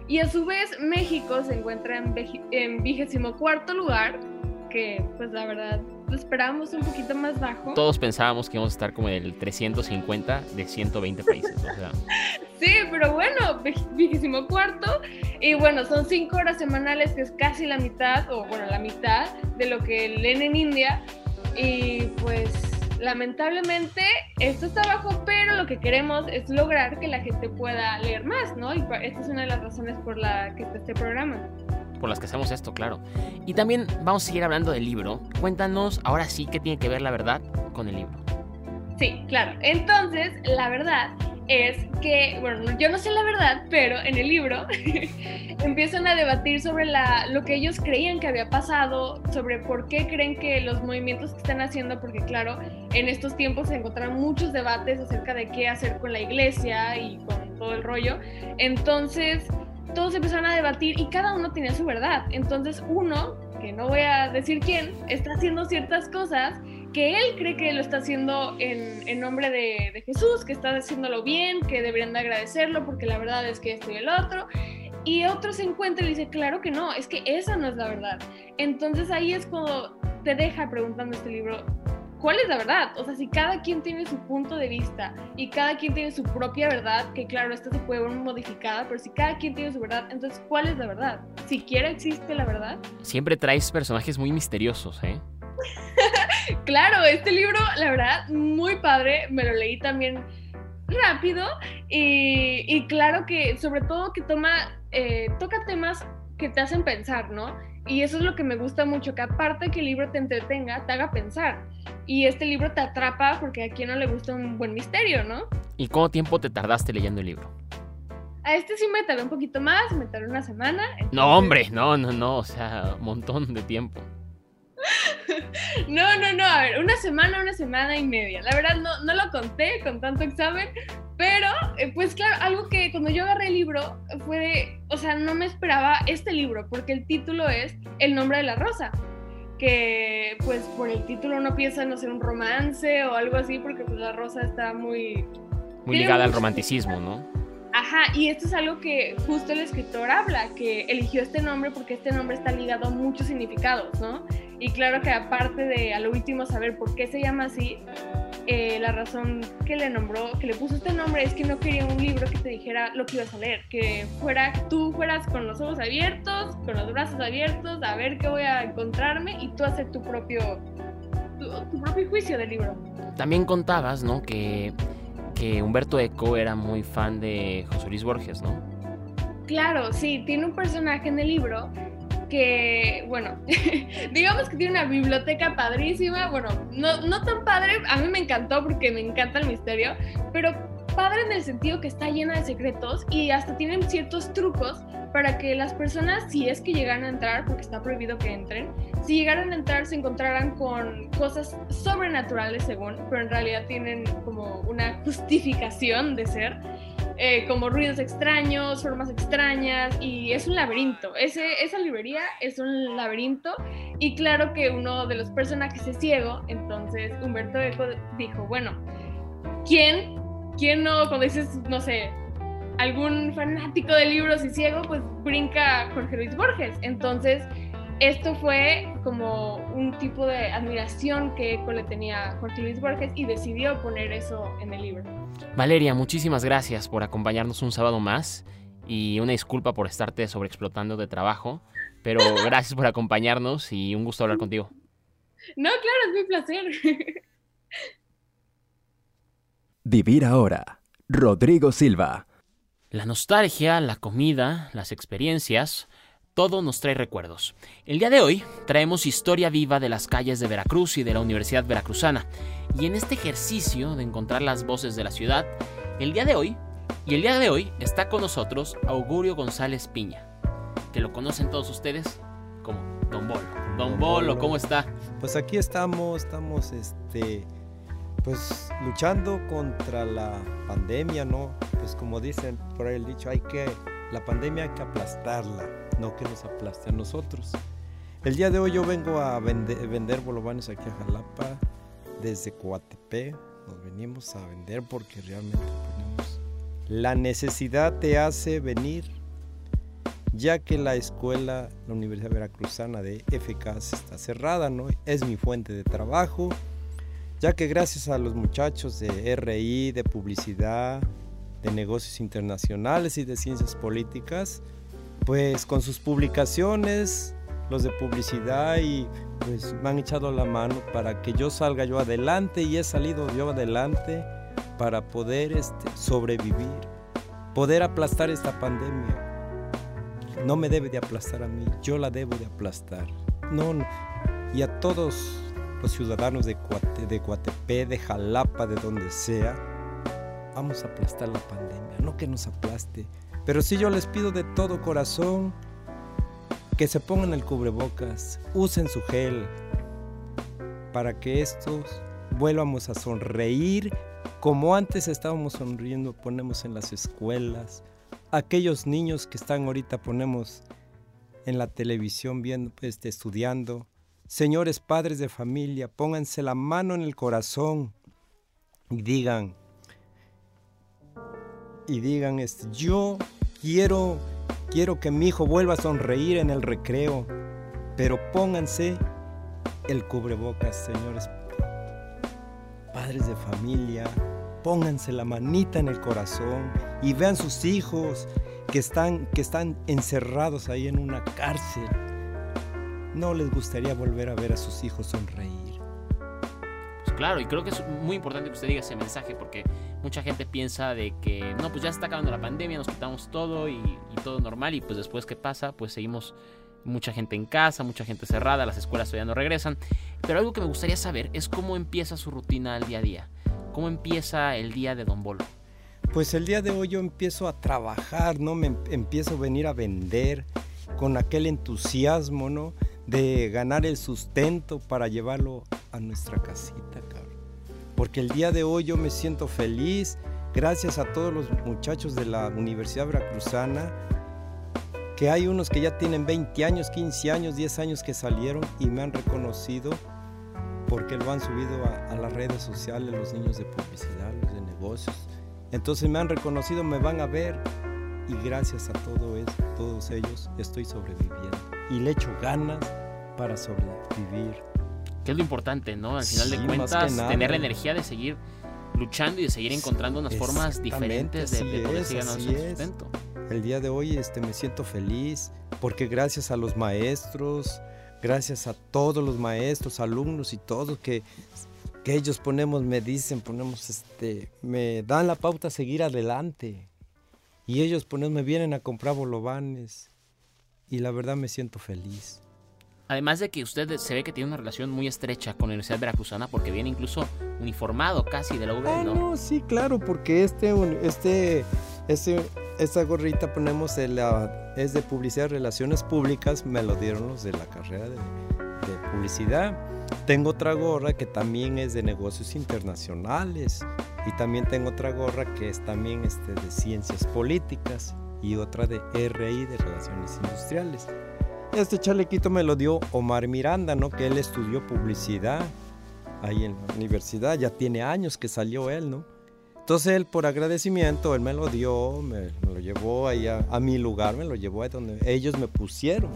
Y a su vez, México se encuentra en vigésimo cuarto lugar que pues la verdad lo esperábamos un poquito más bajo. Todos pensábamos que íbamos a estar como en el 350 de 120 países. sí, pero bueno, vigésimo cuarto. Y bueno, son cinco horas semanales, que es casi la mitad, o bueno, la mitad de lo que leen en India. Y pues lamentablemente esto está bajo, pero lo que queremos es lograr que la gente pueda leer más, ¿no? Y esta es una de las razones por la que está este programa por las que hacemos esto, claro. Y también vamos a seguir hablando del libro. Cuéntanos ahora sí qué tiene que ver la verdad con el libro. Sí, claro. Entonces, la verdad es que, bueno, yo no sé la verdad, pero en el libro empiezan a debatir sobre la, lo que ellos creían que había pasado, sobre por qué creen que los movimientos que están haciendo, porque claro, en estos tiempos se encontraron muchos debates acerca de qué hacer con la iglesia y con todo el rollo. Entonces, todos empezaron a debatir y cada uno tenía su verdad. Entonces uno, que no voy a decir quién, está haciendo ciertas cosas que él cree que lo está haciendo en, nombre de, Jesús, que está haciéndolo bien, que deberían de agradecerlo porque la verdad es que esto y el otro. Y otro se encuentra y dice, claro que no, es que esa no es la verdad. Entonces ahí es cuando te deja preguntando este libro, ¿cuál es la verdad? O sea, si cada quien tiene su punto de vista y cada quien tiene su propia verdad, que claro, esta se puede ver modificada, pero si cada quien tiene su verdad, entonces ¿cuál es la verdad? ¿Siquiera existe la verdad? Siempre traes personajes muy misteriosos, ¿eh? claro, este libro, la verdad, muy padre, me lo leí también rápido y, claro que sobre todo que toma, eh, toca temas que te hacen pensar, ¿no? Y eso es lo que me gusta mucho, que aparte que el libro te entretenga, te haga pensar. Y este libro te atrapa porque a quien no le gusta un buen misterio, ¿no? ¿Y cuánto tiempo te tardaste leyendo el libro? A este sí me tardé un poquito más, me tardé una semana. No, hombre, no, no, no, o sea, un montón de tiempo. no, no, no, a ver, una semana, una semana y media. La verdad no, no lo conté con tanto examen, pero eh, pues claro, algo que cuando yo agarré el libro fue de, o sea, no me esperaba este libro, porque el título es El nombre de la rosa que pues por el título no piensa no ser un romance o algo así, porque pues la rosa está muy... Muy ligada al romanticismo, ¿no? Ajá, y esto es algo que justo el escritor habla, que eligió este nombre porque este nombre está ligado a muchos significados, ¿no? Y claro que aparte de a lo último saber por qué se llama así, eh, la razón que le nombró, que le puso este nombre es que no quería un libro que te dijera lo que ibas a leer, que fuera tú fueras con los ojos abiertos, con los brazos abiertos, a ver qué voy a encontrarme y tú hacer tu propio tu, propio juicio del libro. También contabas, ¿no? Que, que Humberto Eco era muy fan de José Luis Borges, ¿no? Claro, sí, tiene un personaje en el libro que, bueno, digamos que tiene una biblioteca padrísima, bueno, no, no tan padre, a mí me encantó porque me encanta el misterio, pero padre en el sentido que está llena de secretos y hasta tienen ciertos trucos para que las personas, si es que llegaran a entrar, porque está prohibido que entren, si llegaran a entrar se encontraran con cosas sobrenaturales según, pero en realidad tienen como una justificación de ser. Eh, como ruidos extraños, formas extrañas, y es un laberinto. Ese, esa librería es un laberinto, y claro que uno de los personajes es ciego, entonces Humberto Eco dijo, bueno, ¿quién, quién no, cuando dices, no sé, algún fanático de libros y ciego, pues brinca Jorge Luis Borges? Entonces, esto fue como un tipo de admiración que Eco le tenía a Jorge Luis Borges y decidió poner eso en el libro. Valeria, muchísimas gracias por acompañarnos un sábado más y una disculpa por estarte sobreexplotando de trabajo, pero gracias por acompañarnos y un gusto hablar contigo. No, claro, es mi placer. Vivir ahora. Rodrigo Silva. La nostalgia, la comida, las experiencias, todo nos trae recuerdos. El día de hoy traemos historia viva de las calles de Veracruz y de la Universidad Veracruzana. Y en este ejercicio de encontrar las voces de la ciudad, el día de hoy, y el día de hoy está con nosotros Augurio González Piña, que lo conocen todos ustedes como Don Bolo. Don Bolo, ¿cómo está? Pues aquí estamos, estamos este pues luchando contra la pandemia, ¿no? Pues como dicen por ahí el dicho, hay que la pandemia hay que aplastarla, no que nos aplaste a nosotros. El día de hoy yo vengo a vender, vender bolovanes aquí a Jalapa desde Coatepe. Nos venimos a vender porque realmente tenemos la necesidad te hace venir, ya que la escuela, la Universidad Veracruzana de FKS está cerrada, ¿no? Es mi fuente de trabajo ya que gracias a los muchachos de RI, de publicidad, de negocios internacionales y de ciencias políticas, pues con sus publicaciones, los de publicidad y pues me han echado la mano para que yo salga yo adelante y he salido yo adelante para poder este, sobrevivir, poder aplastar esta pandemia. No me debe de aplastar a mí, yo la debo de aplastar. No, y a todos los ciudadanos de, Coatepé, de Jalapa, de donde sea, vamos a aplastar la pandemia, no que nos aplaste, pero sí yo les pido de todo corazón que se pongan el cubrebocas, usen su gel, para que estos vuelvamos a sonreír como antes estábamos sonriendo, ponemos en las escuelas, aquellos niños que están ahorita ponemos en la televisión viendo, este, estudiando, Señores padres de familia, pónganse la mano en el corazón y digan, y digan, este, yo quiero, quiero que mi hijo vuelva a sonreír en el recreo, pero pónganse el cubrebocas, señores padres de familia, pónganse la manita en el corazón y vean sus hijos que están, que están encerrados ahí en una cárcel no les gustaría volver a ver a sus hijos sonreír. Pues claro, y creo que es muy importante que usted diga ese mensaje porque mucha gente piensa de que no, pues ya está acabando la pandemia, nos quitamos todo y, y todo normal y pues después qué pasa, pues seguimos mucha gente en casa, mucha gente cerrada, las escuelas todavía no regresan. Pero algo que me gustaría saber es cómo empieza su rutina al día a día. ¿Cómo empieza el día de Don Bolo? Pues el día de hoy yo empiezo a trabajar, ¿no? Me em, empiezo a venir a vender con aquel entusiasmo, ¿no? de ganar el sustento para llevarlo a nuestra casita, cabrón. Porque el día de hoy yo me siento feliz gracias a todos los muchachos de la Universidad Veracruzana, que hay unos que ya tienen 20 años, 15 años, 10 años que salieron y me han reconocido porque lo han subido a, las redes sociales los niños de publicidad, los de negocios. Entonces me han reconocido, me van a ver y gracias a eso, todos ellos estoy sobreviviendo y le echo ganas para sobrevivir. Que es lo importante, ¿no? Al final de cuentas, tener la energía de seguir luchando y de seguir encontrando unas formas diferentes de, de poder seguir sustento. El día de hoy este, me siento feliz porque gracias a los maestros, gracias a todos los maestros, alumnos y todos que, que ellos ponemos, me dicen, ponemos, este, me dan la pauta a seguir adelante. Y ellos ponemos, me vienen a comprar bolovanes y la verdad me siento feliz. Además de que usted se ve que tiene una relación muy estrecha con la Universidad Veracruzana porque viene incluso uniformado casi de la UV, ah, ¿no? sí, claro, porque este, este, este, esta gorrita ponemos la, es de publicidad relaciones públicas, me lo dieron los de la carrera de, de publicidad. Tengo otra gorra que también es de negocios internacionales y también tengo otra gorra que es también este, de ciencias políticas y otra de RI de Relaciones Industriales. Este chalequito me lo dio Omar Miranda, ¿no? Que él estudió publicidad ahí en la universidad, ya tiene años que salió él, ¿no? Entonces él por agradecimiento, él me lo dio, me, lo llevó ahí a, mi lugar, me lo llevó a donde ellos me pusieron,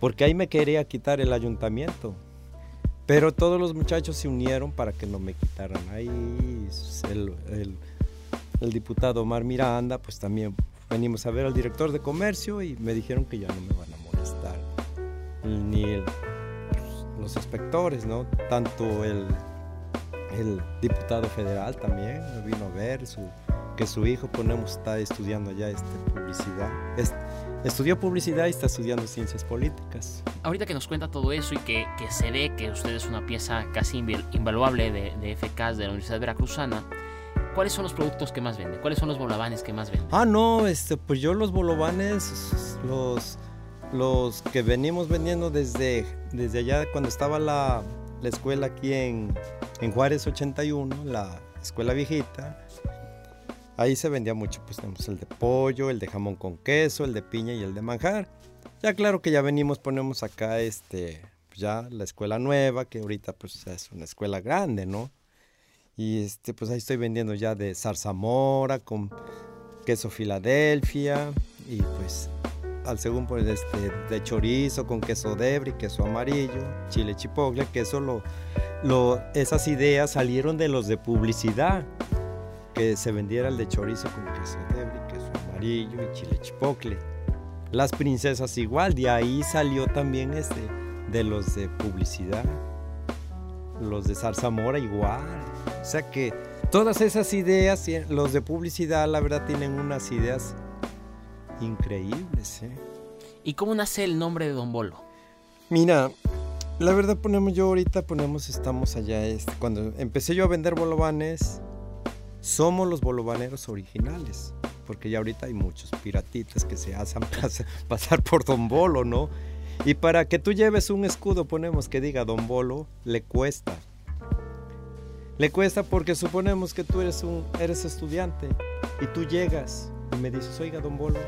porque ahí me quería quitar el ayuntamiento. Pero todos los muchachos se unieron para que no me quitaran ahí. El, diputado Omar Miranda, pues también venimos a ver al director de comercio y me dijeron que ya no me van a molestar. Ni el, los inspectores, ¿no? Tanto el, el diputado federal también me vino a ver, su, que su hijo ponemos está estudiando ya este, publicidad. estudió publicidad y está estudiando ciencias políticas. Ahorita que nos cuenta todo eso y que, que se ve que usted es una pieza casi invaluable de, de FKs de la Universidad Veracruzana, ¿cuáles son los productos que más vende? ¿Cuáles son los bolovanes que más vende? Ah, no, este, pues yo los bolovanes, los, los que venimos vendiendo desde, desde allá cuando estaba la, la escuela aquí en, en Juárez 81, la escuela viejita, Ahí se vendía mucho, pues tenemos el de pollo, el de jamón con queso, el de piña y el de manjar. Ya claro que ya venimos, ponemos acá este, pues ya la escuela nueva, que ahorita pues es una escuela grande, ¿no? Y este, pues ahí estoy vendiendo ya de zarzamora con queso Filadelfia y pues al segundo pues este, de chorizo con queso debri, queso amarillo, chile chipotle, que esas ideas salieron de los de publicidad que se vendiera el de chorizo con queso debri, queso amarillo y chile chipocle. Las princesas igual, de ahí salió también este, de los de publicidad. Los de zarzamora igual. O sea que todas esas ideas, los de publicidad, la verdad, tienen unas ideas increíbles. ¿eh? ¿Y cómo nace el nombre de Don Bolo? Mira, la verdad ponemos yo ahorita ponemos estamos allá este, cuando empecé yo a vender bolovanes somos los bolovaneros originales, porque ya ahorita hay muchos piratitas que se hacen pasar por Don Bolo, ¿no? Y para que tú lleves un escudo, ponemos que diga Don Bolo, le cuesta. Le cuesta porque suponemos que tú eres un eres estudiante y tú llegas me dices, oiga, Don Bolo,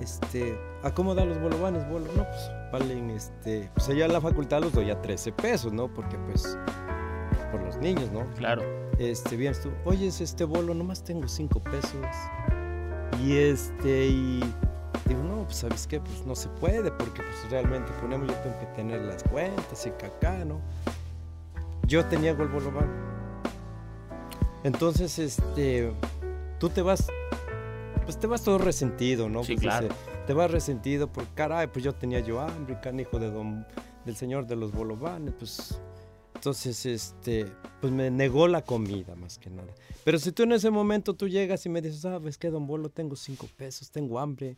este, ¿a cómo dan los bolovanes, Bolo? No, pues valen, este, pues allá en la facultad los doy a 13 pesos, ¿no? Porque pues, por los niños, ¿no? Claro este, bien tú, oye, este bolo, nomás tengo cinco pesos. Y este, y digo, no, pues sabes qué, pues no se puede, porque pues realmente ponemos, yo tengo que tener las cuentas y caca, ¿no? Yo tenía el bolobán. Entonces, este, tú te vas, pues te vas todo resentido, ¿no? Sí, pues, claro. te vas resentido por, caray, pues yo tenía yo hambre, canijo de don, del señor de los bolovanes, pues entonces, este, pues me negó la comida más que nada. Pero si tú en ese momento tú llegas y me dices, sabes qué, don Bolo, tengo cinco pesos, tengo hambre.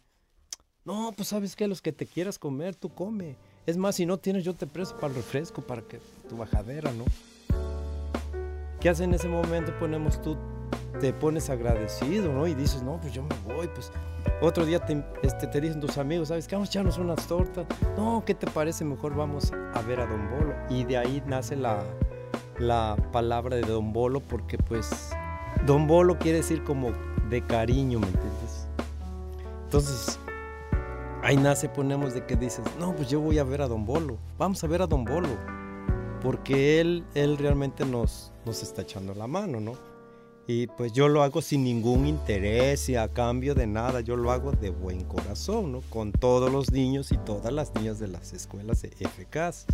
No, pues sabes qué, los que te quieras comer, tú come. Es más, si no tienes, yo te presto para el refresco, para que tu bajadera, ¿no? ¿Qué hace en ese momento? Ponemos tú, te pones agradecido, ¿no? Y dices, no, pues yo me voy, pues otro día te, este, te dicen tus amigos, ¿sabes qué? Vamos a echarnos unas tortas. No, ¿qué te parece? Mejor vamos a ver a Don Bolo. Y de ahí nace la, la palabra de Don Bolo porque pues Don Bolo quiere decir como de cariño, ¿me entiendes? Entonces, ahí nace, ponemos de que dices, no, pues yo voy a ver a Don Bolo. Vamos a ver a Don Bolo. Porque él, él realmente nos, nos está echando la mano, ¿no? Y pues yo lo hago sin ningún interés y a cambio de nada, yo lo hago de buen corazón, ¿no? Con todos los niños y todas las niñas de las escuelas de FKs.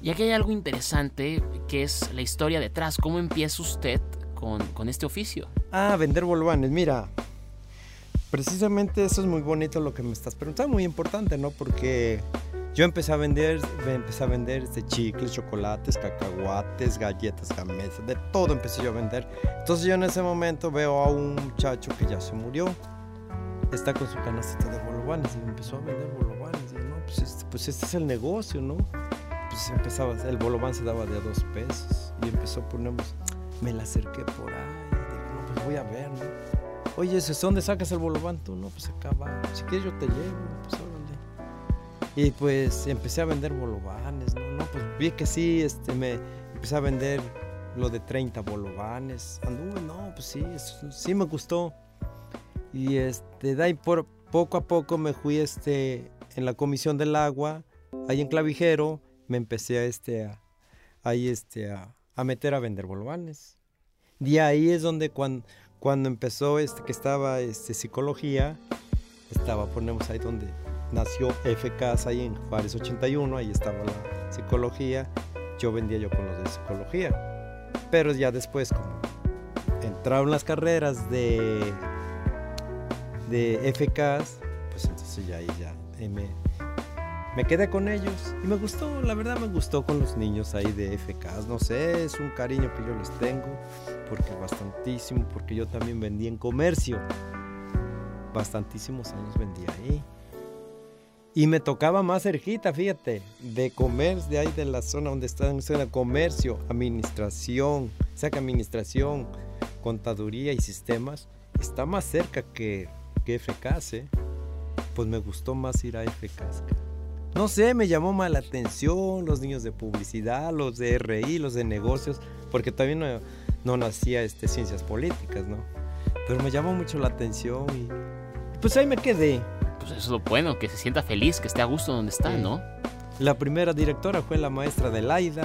Y aquí hay algo interesante que es la historia detrás. ¿Cómo empieza usted con, con este oficio? Ah, vender bolovanes. Mira, precisamente eso es muy bonito lo que me estás preguntando, muy importante, ¿no? Porque yo empecé a vender, empecé a vender este, chicles, chocolates, cacahuates, galletas, gamesas, de todo empecé yo a vender. Entonces yo en ese momento veo a un muchacho que ya se murió, está con su canastita de bolovanes y empezó a vender bolovanes. Y no, pues este, pues este es el negocio, ¿no? Pues empezaba, el bolobán se daba de a dos pesos y empezó, ponemos, me la acerqué por ahí dije, no, pues voy a ver, ¿no? Oye, ¿dónde sacas el bolobán tú? No, pues acá va, si quieres yo te llevo, pues ahora y pues empecé a vender bolovanes, ¿no? no pues vi que sí, este, me empecé a vender lo de 30 bolovanes. Anduve, no, pues sí, sí me gustó. Y este, de ahí por poco a poco me fui este, en la comisión del agua, ahí en Clavijero, me empecé a, este, a, ahí este, a, a meter a vender bolovanes. De ahí es donde cuando, cuando empezó, este, que estaba este, psicología, estaba, ponemos ahí donde nació FK ahí en Juárez 81, ahí estaba la psicología, yo vendía yo con los de psicología. Pero ya después, como entraron las carreras de, de FK, pues entonces ya ahí ya me, me quedé con ellos y me gustó, la verdad me gustó con los niños ahí de FK. No sé, es un cariño que yo les tengo, porque bastantísimo, porque yo también vendí en comercio. Bastantísimos años vendí ahí. Y me tocaba más cerquita, fíjate, de comercio, de ahí de la zona donde está en comercio, administración, o sea que administración, contaduría y sistemas, está más cerca que, que FK, ¿eh? Pues me gustó más ir a FK. No sé, me llamó más la atención los niños de publicidad, los de RI, los de negocios, porque todavía no, no nacía este, ciencias políticas, ¿no? Pero me llamó mucho la atención y pues ahí me quedé. Pues eso es lo bueno, que se sienta feliz, que esté a gusto donde está, ¿no? La primera directora fue la maestra Adelaida,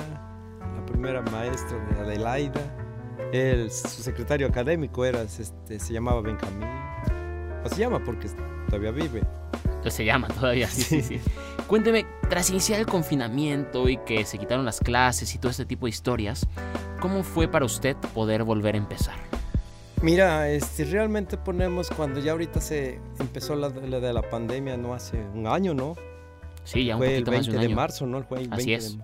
la primera maestra de Adelaida. El, su secretario académico era, este, se llamaba Benjamín. O se llama porque todavía vive. Entonces se llama todavía, sí, sí, sí. Cuénteme, tras iniciar el confinamiento y que se quitaron las clases y todo este tipo de historias, ¿cómo fue para usted poder volver a empezar? Mira, este, realmente ponemos cuando ya ahorita se empezó la, de la pandemia, no hace un año, ¿no? Sí, ya un fue el más 20 de un de, año. marzo, ¿no? Fue el 20 Así de es.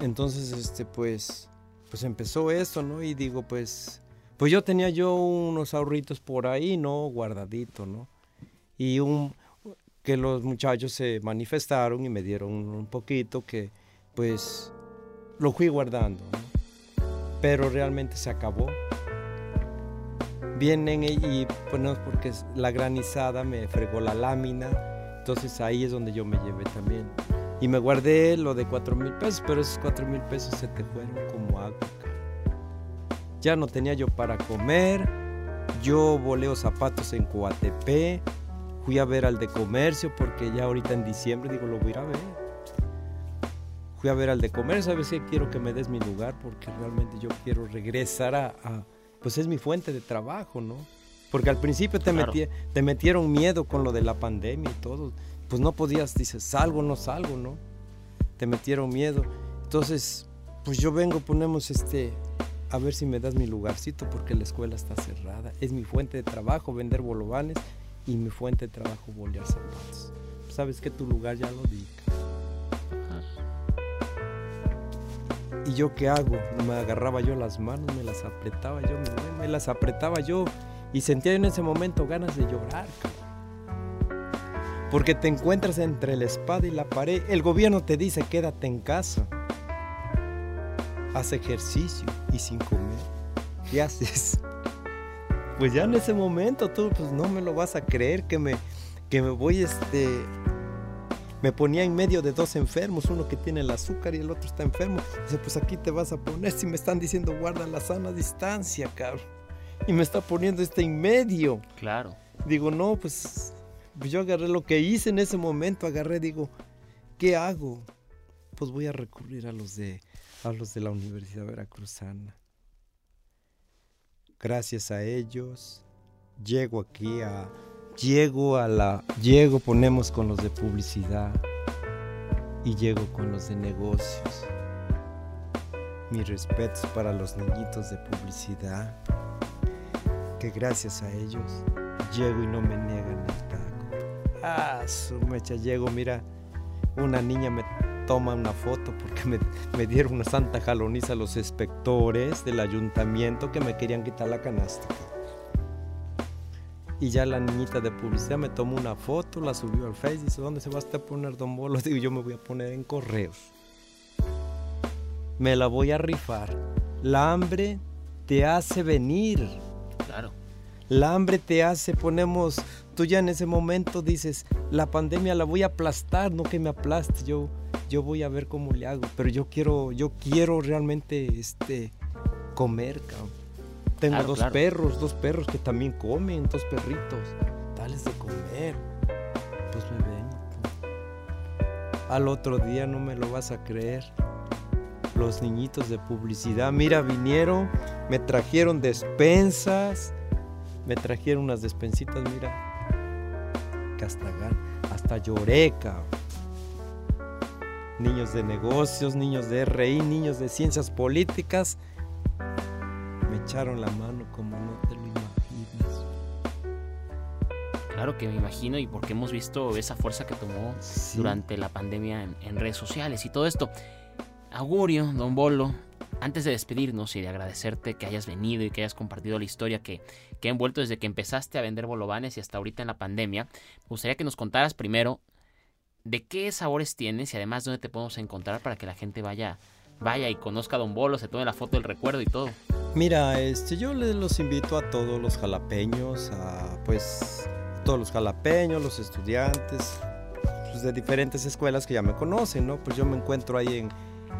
Entonces, este, pues, pues empezó esto, ¿no? Y digo, pues, pues yo tenía yo unos ahorritos por ahí, ¿no? Guardadito, ¿no? Y un, que los muchachos se manifestaron y me dieron un poquito que, pues, lo fui guardando, ¿no? Pero realmente se acabó. Vienen y, pues, porque es- la granizada me fregó la lámina, entonces ahí es donde yo me llevé también. Y me guardé lo de cuatro mil pesos, pero esos cuatro mil pesos se te fueron como agua. Ya no tenía yo para comer. Yo voleo zapatos en Coatepé. Fui a ver al de comercio porque ya ahorita en diciembre digo, lo voy a ir a ver. Fui a ver al de comercio, ¿sabes qué? Quiero que me des mi lugar porque realmente yo quiero regresar a, a- pues es mi fuente de trabajo, ¿no? Porque al principio te, Claro. te metieron miedo con lo de la pandemia y todo. Pues no podías, dices, salgo, no salgo, ¿no? Te metieron miedo. Entonces, pues yo vengo, ponemos este, a ver si me das mi lugarcito porque la escuela está cerrada. Es mi fuente de trabajo, vender bolovanes y mi fuente de trabajo, bolear zapatos. Sabes que tu lugar ya lo di. ¿Y yo qué hago? Me agarraba yo las manos, me las apretaba yo, me, me las apretaba yo y sentía en ese momento ganas de llorar. Porque te encuentras entre la espada y la pared. El gobierno te dice quédate en casa. Haz ejercicio y sin comer. ¿Qué haces? Pues ya en ese momento tú pues no me lo vas a creer que me, que me voy este me ponía en medio de dos enfermos, uno que tiene el azúcar y el otro está enfermo. Dice, pues aquí te vas a poner si me están diciendo guarda la sana distancia, cabrón. Y me está poniendo este en medio. Claro. Digo, no, pues, pues yo agarré lo que hice en ese momento, agarré, digo, ¿qué hago? Pues voy a recurrir a los de, a los de la Universidad Veracruzana. Gracias a ellos, llego aquí a, llego a la, llego, ponemos con los de publicidad y llego con los de negocios. Mis respetos para los niñitos de publicidad, que gracias a ellos llego y no me niegan el taco. Ah, su mecha, llego, mira, una niña me toma una foto porque me, me dieron una santa jaloniza a los inspectores del ayuntamiento que me querían quitar la canasta. Y ya la niñita de publicidad me tomó una foto, la subió al Face y dice, ¿dónde se va a poner Don Bolo? Digo, yo me voy a poner en correos. Me la voy a rifar. La hambre te hace venir. Claro. La hambre te hace, ponemos, tú ya en ese momento dices, la pandemia la voy a aplastar, no que me aplaste, yo, yo voy a ver cómo le hago, pero yo quiero, yo quiero realmente, este, comer, cabrón. Tengo Claro, dos claro. perros, dos perros que también comen, dos perritos, dales de comer, pues me vengo. Al otro día no me lo vas a creer. Los niñitos de publicidad, mira, vinieron, me trajeron despensas, me trajeron unas despensitas, mira, que hasta, hasta lloré, cabrón. Niños de negocios, niños de RI, niños de ciencias políticas, echaron la mano como no te lo imaginas. Claro que me imagino y porque hemos visto esa fuerza que tomó durante la pandemia en, redes sociales y todo esto. Augurio, don Bolo, antes de despedirnos y de agradecerte que hayas venido y que hayas compartido la historia que, que ha envuelto desde que empezaste a vender bolovanes y hasta ahorita en la pandemia, me gustaría que nos contaras primero de qué sabores tienes y además dónde te podemos encontrar para que la gente vaya, vaya y conozca a Don Bolo, se tome la foto del recuerdo y todo. Mira, este, yo les los invito a todos los jalapeños, a pues todos los jalapeños, los estudiantes pues, de diferentes escuelas que ya me conocen, ¿no? Pues yo me encuentro ahí en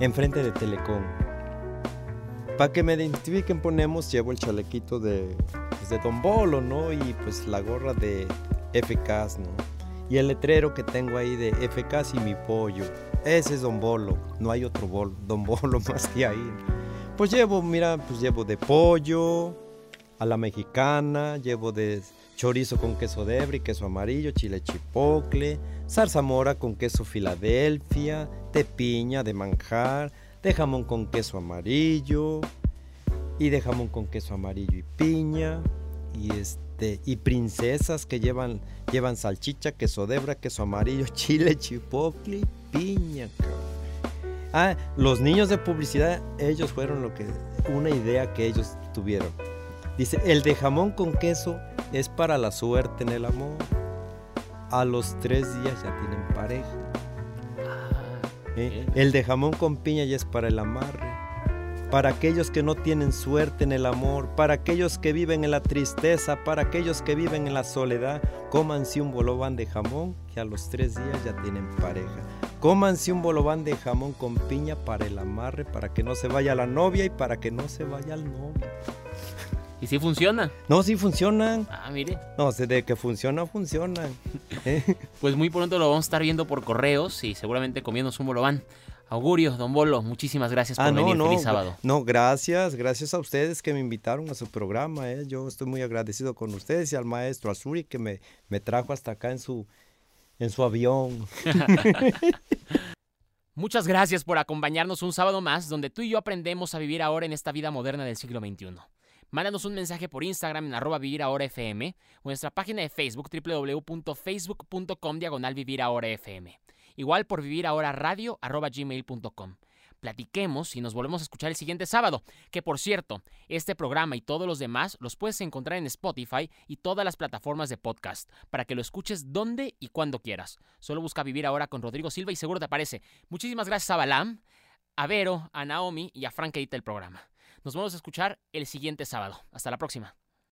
enfrente de Telecom. Para que me identifiquen ponemos, llevo el chalequito de, pues, de Don Bolo, ¿no? Y pues la gorra de FKs, ¿no? Y el letrero que tengo ahí de FKs y mi pollo. Ese es Don Bolo, no hay otro bolo, Don Bolo más que ahí. Pues llevo, mira, pues llevo de pollo a la mexicana, llevo de chorizo con queso de queso amarillo, chile chipocle, zarzamora con queso Filadelfia, de piña, de manjar, de jamón con queso amarillo y de jamón con queso amarillo y piña y este y princesas que llevan llevan salchicha, queso debra, queso amarillo, chile, chipotle, piña. Ah, los niños de publicidad, ellos fueron lo que una idea que ellos tuvieron. Dice, el de jamón con queso es para la suerte en el amor. A los tres días ya tienen pareja. Ah, ¿Eh? El de jamón con piña ya es para el amarre para aquellos que no tienen suerte en el amor, para aquellos que viven en la tristeza, para aquellos que viven en la soledad, cómanse un bolobán de jamón que a los tres días ya tienen pareja. Cómanse un bolobán de jamón con piña para el amarre, para que no se vaya la novia y para que no se vaya el novio. ¿Y si funciona? No, sí funcionan. Ah, mire. No, de que funciona, funcionan. pues muy pronto lo vamos a estar viendo por correos y seguramente comiendo un bolobán. Augurio, don Bolo, muchísimas gracias por ah, venir. No, Feliz sábado. No, gracias, gracias a ustedes que me invitaron a su programa. ¿eh? Yo estoy muy agradecido con ustedes y al maestro Azuri que me, me trajo hasta acá en su, en su avión. Muchas gracias por acompañarnos un sábado más donde tú y yo aprendemos a vivir ahora en esta vida moderna del siglo XXI. Mándanos un mensaje por Instagram en arroba vivir ahora FM o nuestra página de Facebook www.facebook.com diagonal vivir ahora FM. Igual por vivir ahora radio arroba. Platiquemos y nos volvemos a escuchar el siguiente sábado. Que por cierto, este programa y todos los demás los puedes encontrar en Spotify y todas las plataformas de podcast para que lo escuches donde y cuando quieras. Solo busca vivir ahora con Rodrigo Silva y seguro te aparece. Muchísimas gracias a Balam, a Vero, a Naomi y a Frank que edita el programa. Nos vamos a escuchar el siguiente sábado. Hasta la próxima.